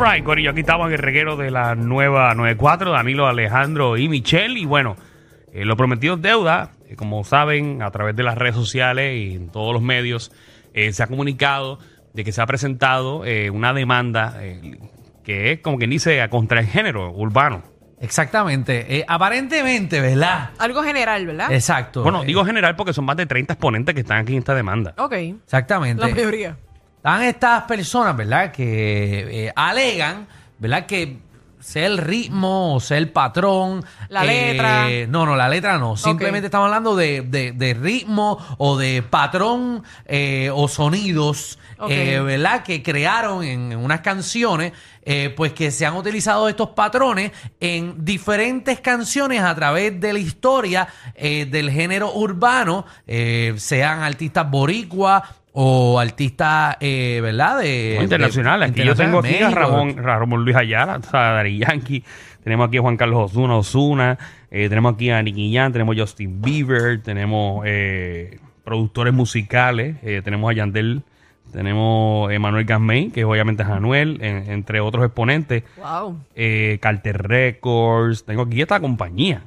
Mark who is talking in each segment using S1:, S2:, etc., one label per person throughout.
S1: Right, Corillo, aquí estamos en el reguero de la nueva 94, Danilo, Alejandro y Michelle. Y bueno, eh, lo prometido es deuda. Eh, como saben, a través de las redes sociales y en todos los medios, eh, se ha comunicado de que se ha presentado eh, una demanda eh, que es como quien dice contra el género urbano.
S2: Exactamente. Eh, aparentemente, ¿verdad?
S3: Algo general, ¿verdad?
S2: Exacto.
S1: Bueno,
S2: Eh,
S1: digo general porque son más de 30 exponentes que están aquí en esta demanda.
S3: Ok.
S2: Exactamente.
S3: La mayoría.
S2: Están estas personas, ¿verdad? Que eh, alegan, ¿verdad? Que sea el ritmo o sea el patrón.
S3: La
S2: eh,
S3: letra.
S2: No, no, la letra no. Simplemente estamos hablando de, de- de ritmo o de patrón eh, o sonidos, eh, ¿verdad? Que crearon en, en unas canciones, eh, pues que se han utilizado estos patrones en diferentes canciones a través de la historia del género urbano, sean artistas boricua o artistas, eh, ¿verdad? De,
S1: No, internacionales.
S2: de-
S1: Aquí yo tengo aquí a. Ramón, Ramón Luis Ayala, o sea, Daddy Yankee. Tenemos aquí a Juan Carlos Osuna, Osuna. eh, tenemos aquí a Nicky Jam, tenemos Justin Bieber, tenemos eh, productores musicales, eh, tenemos a Yandel, tenemos a Manuel Gasmey, que obviamente es Anuel, en- entre otros exponentes.
S3: Wow.
S1: Eh, Carter Records. Tengo aquí esta compañía.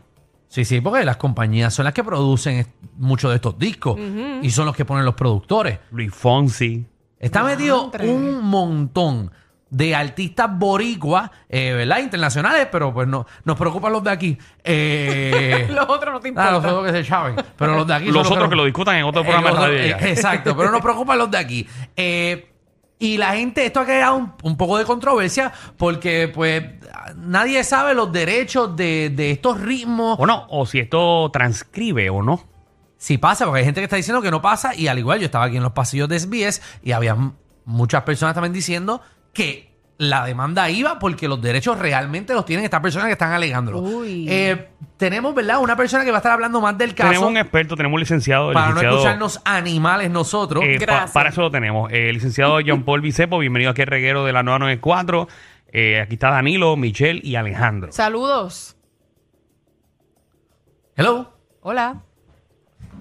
S2: Sí, sí, porque las compañías son las que producen muchos de estos discos y son los que ponen los productores.
S1: Luis Fonsi.
S2: Está metido
S3: Diantre.
S2: un montón de artistas boricuas, eh, ¿verdad? Internacionales, pero pues no, nos preocupan los de aquí. Eh,
S3: Los otros no te
S2: ah,
S3: importan.
S2: los otros que se chaven, pero los de aquí son
S1: Los otros que lo discutan en otro
S2: Eh,
S1: programa de
S2: los
S1: radio.
S2: otros-
S1: ya.
S2: eh, exacto, pero nos preocupan los de aquí. Eh, y la gente, esto ha creado un, un poco de controversia porque pues nadie sabe los derechos de, de estos ritmos.
S1: O no, o si esto transcribe o no.
S2: Si pasa, porque hay gente que está diciendo que no pasa y al igual yo estaba aquí en los pasillos de SBS y había muchas personas también diciendo que la demanda iba porque los derechos realmente los tienen estas personas que están alegándolo.
S3: Uy.
S2: Eh, tenemos, ¿verdad? Una persona que va a estar hablando más del caso
S1: Tenemos un experto, tenemos un licenciado. el
S2: para no escucharnos animales nosotros.
S1: Eh, pa- para eso lo tenemos. Eh, el licenciado John Paul Bicepo, bienvenido aquí al reguero de la 994. Eh, aquí está Danilo, Michelle y Alejandro.
S3: Saludos.
S2: Hello.
S3: Hola.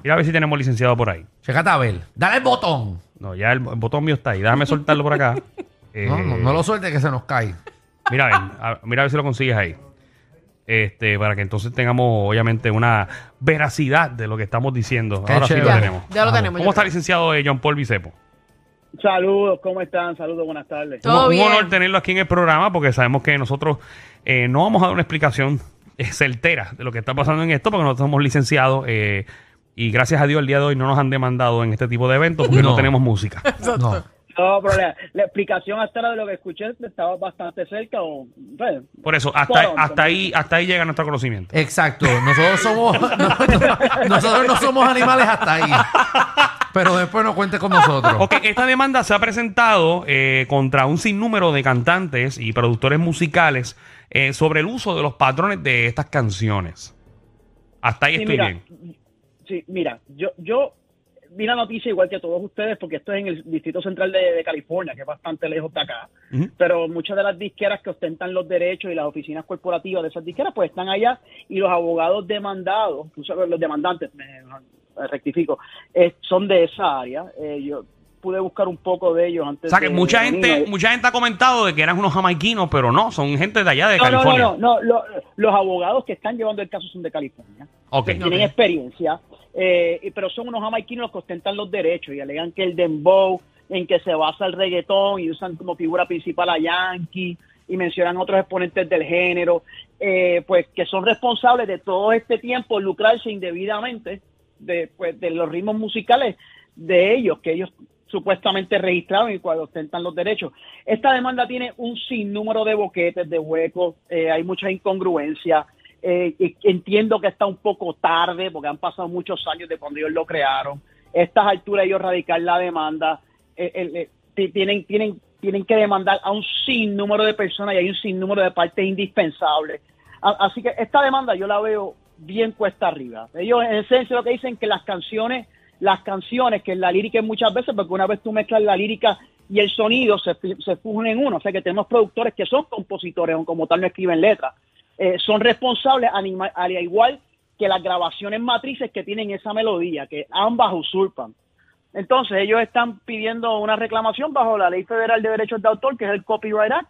S1: Mira a ver si tenemos licenciado por ahí.
S2: Checate a ver. Dale el botón.
S1: No, ya el, el botón mío está ahí. Déjame soltarlo por acá. Eh,
S2: No, no, no lo suelte que se nos cae.
S1: Mira a ver, a- mira a ver si lo consigues ahí. Este, para que entonces tengamos, obviamente, una veracidad de lo que estamos diciendo.
S2: Qué
S1: Ahora sí lo tenemos.
S3: Ya lo
S2: Vamos.
S3: tenemos.
S1: ¿Cómo está el
S3: creo.
S1: licenciado eh, John Paul Bicepo?
S4: Saludos, ¿cómo están? Saludos, buenas tardes.
S3: Todo
S1: un, un
S3: bien.
S1: honor tenerlo aquí en el programa porque sabemos que nosotros eh, no vamos a dar una explicación certera de lo que está pasando en esto porque nosotros somos licenciados eh, y gracias a Dios el día de hoy no nos han demandado en este tipo de eventos porque no,
S2: No.
S1: tenemos música.
S2: No.
S4: No, pero la, la explicación hasta ahora de lo que escuché estaba bastante cerca o... bueno,
S1: Por eso, hasta, hasta, ahí, hasta ahí llega nuestro conocimiento.
S2: Exacto. Nosotros somos. no- no- nosotros no somos animales hasta ahí. Pero después no cuente con nosotros.
S1: Ok, esta demanda se ha presentado eh, contra un sinnúmero de cantantes y productores musicales eh, sobre el uso de los patrones de estas canciones. Hasta ahí
S4: sí,
S1: estoy
S4: mira,
S1: bien.
S4: sí, mira, yo, yo vi la noticia igual que todos ustedes porque esto es en el Distrito Central de, de California, que es bastante lejos de acá. Pero muchas de las disqueras que ostentan los derechos y las oficinas corporativas de esas disqueras pues están allá y los abogados demandados, los demandantes, me, me rectifico, eh, son de esa área. Eh, yo pude buscar un poco de ellos
S1: O
S4: antes
S1: sea que
S4: de-
S1: mucha
S4: de
S1: gente,
S4: venir.
S1: mucha gente ha comentado de que eran unos jamaiquinos, pero no, son gente de allá de
S4: No, no, no,
S1: California.
S4: no, no, lo- los abogados que están llevando el caso son de California.
S1: Ok.
S4: que tienen experiencia, eh, pero son unos jamaiquinos los que ostentan los derechos y alegan que el dembow en que se basa el reggaetón y usan como figura principal a Yankee y mencionan otros exponentes del género, eh, pues que son responsables de todo este tiempo lucrarse indebidamente de, pues, de los ritmos musicales de ellos que ellos supuestamente registraron y cuando ostentan los derechos. Esta demanda tiene un sinnúmero de boquetes, de huecos, eh, hay muchas incongruencias. Eh, entiendo que está un poco tarde porque han pasado muchos años de cuando ellos lo crearon. Estas alturas ellos radicar la demanda, eh, eh, eh, ti- tienen, tienen, tienen que demandar a un sinnúmero de personas y hay un sinnúmero de partes indispensables. Así que esta demanda yo la veo bien cuesta arriba. Ellos en esencia lo que dicen que las canciones, las canciones, que la lírica es muchas veces, porque una vez tú mezclas la lírica y el sonido se, se en uno. O sea que tenemos productores que son compositores, aunque como tal no escriben letras. Eh, son responsables al igual que las grabaciones matrices que tienen esa melodía, que ambas usurpan. Entonces ellos están pidiendo una reclamación bajo la Ley Federal de Derechos de Autor, que es el Copyright Act,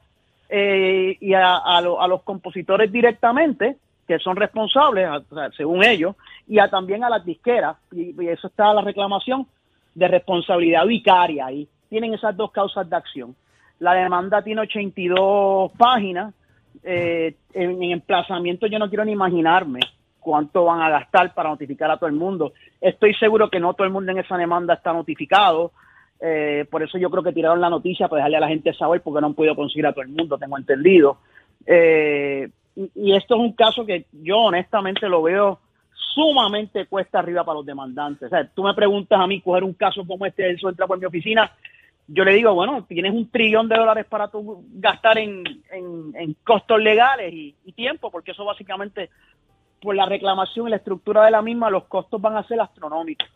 S4: eh, y a, lo- a los compositores directamente, que son responsables, según ellos, y también a las disqueras, y, y eso está la reclamación de responsabilidad vicaria ahí. Tienen esas dos causas de acción. La demanda tiene 82 páginas. Eh, en, en emplazamiento yo no quiero ni imaginarme cuánto van a gastar para notificar a todo el mundo. Estoy seguro que no todo el mundo en esa demanda está notificado. eh, por eso yo creo que tiraron la noticia para dejarle a la gente saber porque no han podido conseguir a todo el mundo, tengo entendido. Eh, y, y esto es un caso que yo honestamente lo veo sumamente cuesta arriba para los demandantes. O sea, tú me preguntas a mí coger un caso como este, eso entra por mi oficina, yo le digo, bueno, tienes un trillón de dólares para tú gastar en, en- en costos legales y, y tiempo, porque eso básicamente, por la reclamación y la estructura de la misma, los costos van a ser astronómicos.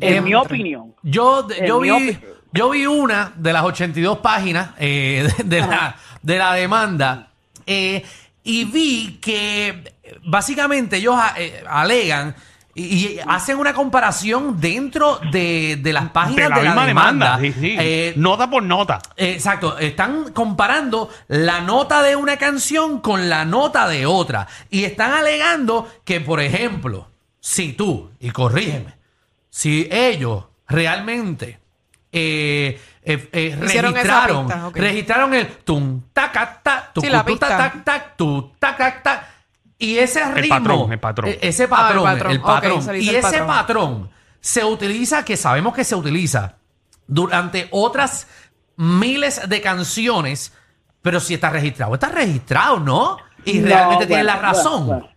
S4: En
S2: Eh,
S4: mi opinión.
S2: Yo, yo, vi, yo vi una de las 82 páginas eh, de, de la, de la demanda eh, y vi que básicamente ellos eh, alegan y, y hacen una comparación dentro de, de las páginas
S1: de la misma demanda. sí, sí.
S2: Eh,
S1: nota por nota.
S2: Exacto, están comparando la nota de una canción con la nota de otra. Y están alegando que, por ejemplo, si tú, y corrígeme, si ellos realmente eh, eh, eh, registraron,
S3: pista,
S2: registraron el tum taca ta, tu
S3: Sí, la
S2: tu, ta,
S3: pista.
S2: tac, tac, tu taca ta, y ese ritmo,
S1: patrón, el patrón.
S2: ese
S3: Ah, el
S2: patrón, el patrón, y
S3: el
S2: ese
S3: patrón.
S2: patrón se utiliza, que sabemos que se utiliza durante otras miles de canciones, pero si está registrado, está registrado, ¿no? Y
S4: No,
S2: realmente tiene
S4: bueno,
S2: la razón.
S4: Bueno,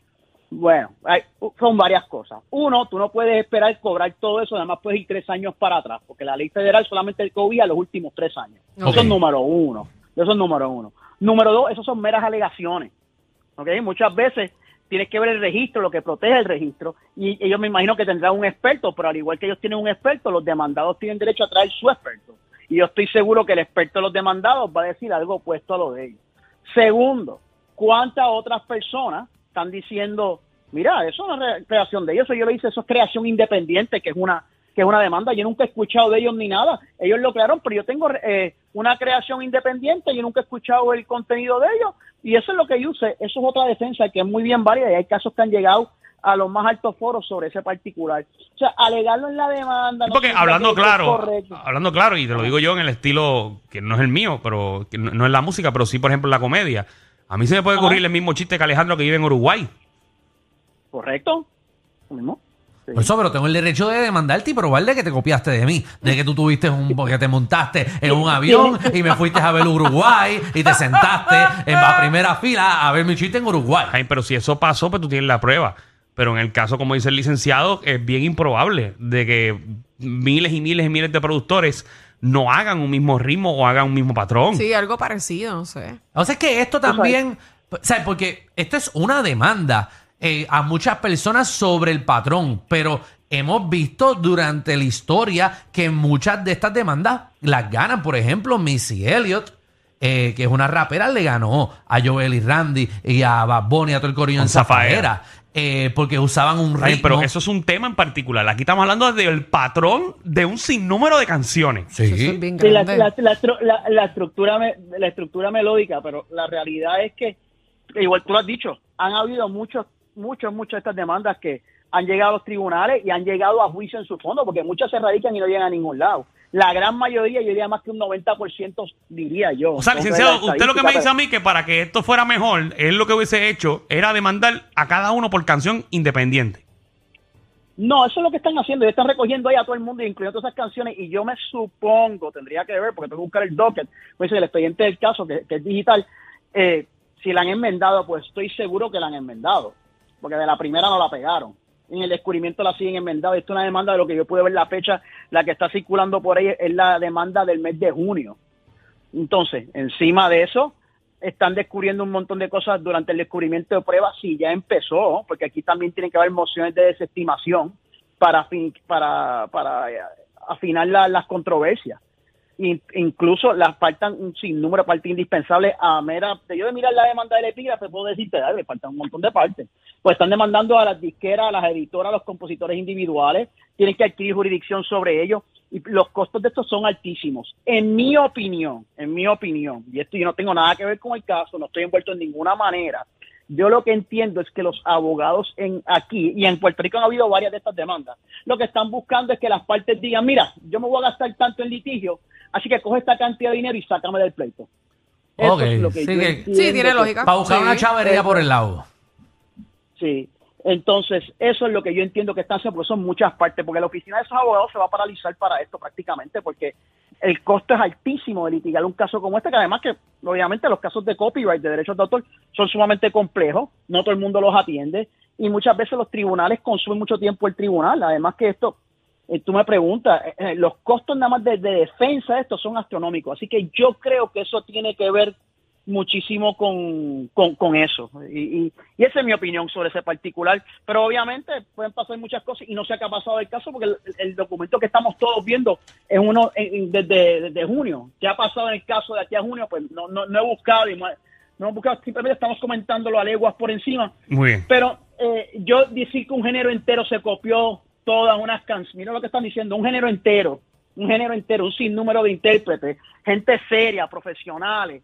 S4: bueno, hay- son varias cosas. Uno, tú no puedes esperar cobrar todo eso, además puedes ir tres años para atrás, porque la ley federal solamente el COVID a los últimos tres años. Eso es número uno. Eso es número uno. Número dos, eso son meras alegaciones. ¿Ok? Muchas veces tienes que ver el registro, lo que protege el registro, y ellos me imagino que tendrán un experto, pero al igual que ellos tienen un experto, los demandados tienen derecho a traer su experto. Y yo estoy seguro que el experto de los demandados va a decir algo opuesto a lo de ellos. Segundo, ¿cuántas otras personas están diciendo, mira, eso no es re- creación de ellos, eso yo lo hice, eso es creación independiente, que es una que es una demanda, yo nunca he escuchado de ellos ni nada, ellos lo crearon, pero yo tengo eh, una creación independiente, yo nunca he escuchado el contenido de ellos, y eso es lo que yo usé, eso es otra defensa que es muy bien válida, y hay casos que han llegado a los más altos foros sobre ese particular. O sea, alegarlo en la demanda... no
S1: Porque hablando claro, hablando claro, y te lo digo yo en el estilo que no es el mío, pero que no, no es la música, pero sí, por ejemplo, la comedia. A mí se me puede ocurrir el mismo chiste que Alejandro que vive en Uruguay.
S4: ¿Correcto? Lo mismo. Sí.
S2: Por eso, pero tengo el derecho de demandarte y probarle que te copiaste de mí, de que tú tuviste un, porque te montaste en un avión y me fuiste a ver Uruguay y te sentaste en la primera fila a ver mi chiste en Uruguay.
S1: Ay, pero si eso pasó, pues tú tienes la prueba. Pero en el caso, como dice el licenciado, es bien improbable de que miles y miles y miles de productores no hagan un mismo ritmo o hagan un mismo patrón.
S3: Sí, algo parecido, no sé.
S2: O sea, es que esto también, ¿sabes? Porque esto es una demanda eh, a muchas personas sobre el patrón, pero hemos visto durante la historia que muchas de estas demandas las ganan. Por ejemplo, Missy Elliott, eh, que es una rapera, le ganó a Joel y Randy y a Bad Bunny, a todo el corillo en
S1: Zafaera.
S2: Eh, porque usaban un ritmo.
S1: Ay, pero eso es un tema en particular. Aquí estamos hablando del patrón de un sinnúmero de canciones.
S2: Sí.
S3: Eso es bien
S4: Sí, la,
S3: grande.
S4: la- la estru- la- la estructura la estructura melódica, pero la realidad es que, igual tú lo has dicho, han habido muchos, muchos, muchas de estas demandas que han llegado a los tribunales y han llegado a juicio en su fondo, porque muchas se radican y no llegan a ningún lado. La gran mayoría, yo diría más que un 90%, diría yo.
S1: O sea, licenciado, usted lo que me dice a mí que para que esto fuera mejor, él lo que hubiese hecho era demandar a cada uno por canción independiente.
S4: No, eso es lo que están haciendo. Ellos están recogiendo ahí a todo el mundo, incluyendo todas esas canciones. Y yo me supongo, tendría que ver, porque tengo que buscar el docket, pues el expediente del caso, que, que es digital. eh, si la han enmendado, pues estoy seguro que la han enmendado. Porque de la primera no la pegaron. En el descubrimiento la siguen enmendado. Esto es una demanda de lo que yo pude ver la fecha, la que está circulando por ahí es la demanda del mes de junio. Entonces, encima de eso, están descubriendo un montón de cosas durante el descubrimiento de pruebas, si ya empezó, porque aquí también tienen que haber mociones de desestimación para, para, para eh, afinar la- las controversias. In- incluso las faltan un sinnúmero de partes indispensables a mera, yo de mirar la demanda del epígrafe, puedo decirte, le faltan un montón de partes. Pues están demandando a las disqueras, a las editoras, a los compositores individuales, tienen que adquirir jurisdicción sobre ellos y los costos de estos son altísimos. En mi opinión, en mi opinión, y esto yo no tengo nada que ver con el caso, no estoy envuelto en ninguna manera. Yo lo que entiendo es que los abogados en aquí y en Puerto Rico han habido varias de estas demandas. Lo que están buscando es que las partes digan, mira, yo me voy a gastar tanto en litigio, así que coge esta cantidad de dinero y sácame del pleito. Eso
S2: Ok,
S4: es lo que
S2: sí
S4: yo
S2: que-
S4: entiendo
S3: Sí, tiene
S4: que-
S3: lógica.
S2: Para buscar
S3: Sí.
S2: una chavería por el lado.
S4: Sí. Entonces, eso es lo que yo entiendo que están haciendo, porque son muchas partes, porque la oficina de esos abogados se va a paralizar para esto prácticamente, porque el costo es altísimo de litigar un caso como este, que además que, obviamente, los casos de copyright, de derechos de autor, son sumamente complejos, no todo el mundo los atiende, y muchas veces los tribunales consumen mucho tiempo el tribunal, además que esto, tú me preguntas, eh, eh, los costos nada más de, de defensa de esto son astronómicos, así que yo creo que eso tiene que ver muchísimo con, con, con eso. Y, y, y esa es mi opinión sobre ese particular. Pero obviamente pueden pasar muchas cosas y no sé qué ha pasado el caso porque el, el documento que estamos todos viendo es uno desde, desde junio. ¿Qué ha pasado en el caso de aquí a junio? Pues no, no, no he buscado y no, he- no he buscado, simplemente estamos comentándolo a leguas por encima.
S1: Muy bien.
S4: Pero eh, yo decir que un género entero se copió todas unas canciones, mira lo que están diciendo, un género entero, un género entero, un sinnúmero de intérpretes, gente seria, profesionales,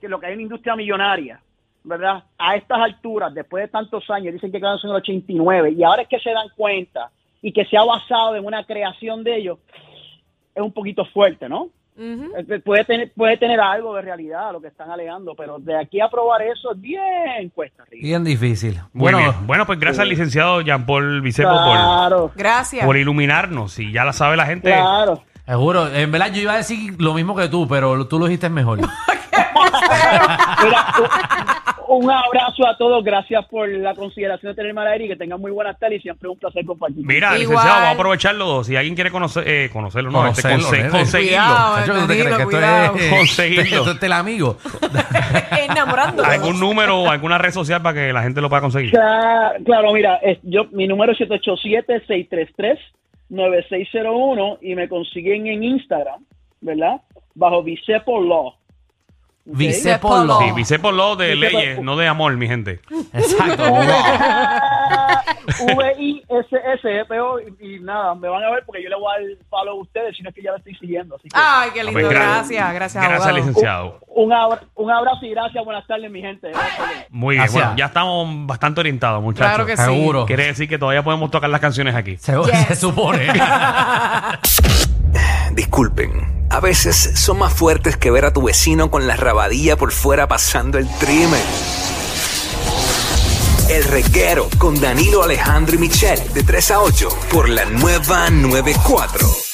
S4: que lo que hay en una industria millonaria, ¿verdad? A estas alturas, después de tantos años, dicen que quedaron en el 89, y ahora es que se dan cuenta y que se ha basado en una creación de ellos, es un poquito fuerte, ¿no? Eh, Puede tener, puede tener algo de realidad lo que están alegando, pero de aquí a probar eso es bien cuesta arriba.
S2: Bien difícil.
S1: Muy
S2: bueno,
S1: bien. Bueno, pues gracias al licenciado Jean Paul Vicepo por,
S4: Claro,
S3: Gracias.
S1: por iluminarnos. Y ya la sabe la gente.
S4: claro.
S2: seguro. En verdad, yo iba a decir lo mismo que tú, pero tú lo dijiste mejor.
S4: Mira, un, abrazo a todos, gracias por la consideración de tenerme al aire y que tengan muy buenas tardes y siempre es un placer compartir.
S1: Mira,
S3: Igual.
S1: licenciado, vamos a aprovecharlo. Si alguien quiere conocer, eh, conocerlo, no, este, conse-
S2: nene.
S1: conseguirlo.
S3: Cuidado.
S2: Chacho, ¿tú te
S3: Danilo,
S2: crees que esto
S3: cuidado.
S2: es-
S1: Conseguirlo.
S2: Esto es el amigo.
S3: Enamorando.
S1: ¿Algún número o alguna red social para que la gente lo pueda conseguir?
S4: Claro, claro, mira, es- yo mi número es 787-633-9601 y me consiguen en Instagram, ¿verdad? Bajo Vicepo Law.
S2: Vicepo Law.
S1: Sí, Vicepo lo de leyes, no de amor, mi gente.
S2: Exacto.
S4: V-I-S-S-P-O y, y nada, me van a ver porque yo le voy a dar follow a ustedes, si no es que ya lo estoy siguiendo. Así que
S3: Ay, qué lindo.
S1: Pues, gra-
S3: gracias, gracias,
S1: Gracias, licenciado.
S4: un, abra- un abrazo y gracias, buenas tardes, mi gente.
S1: Muy bien, bueno, ya estamos bastante orientados, muchachos.
S3: Claro que sí.
S2: Seguro.
S1: Quiere decir que todavía podemos tocar las canciones aquí.
S2: Se,
S3: Yes.
S2: se supone.
S5: Disculpen, a veces son más fuertes que ver a tu vecino con la rabadilla por fuera pasando el trimen. El reguero con Danilo Alejandro y Michel de 3 a 8 por la nueva 94.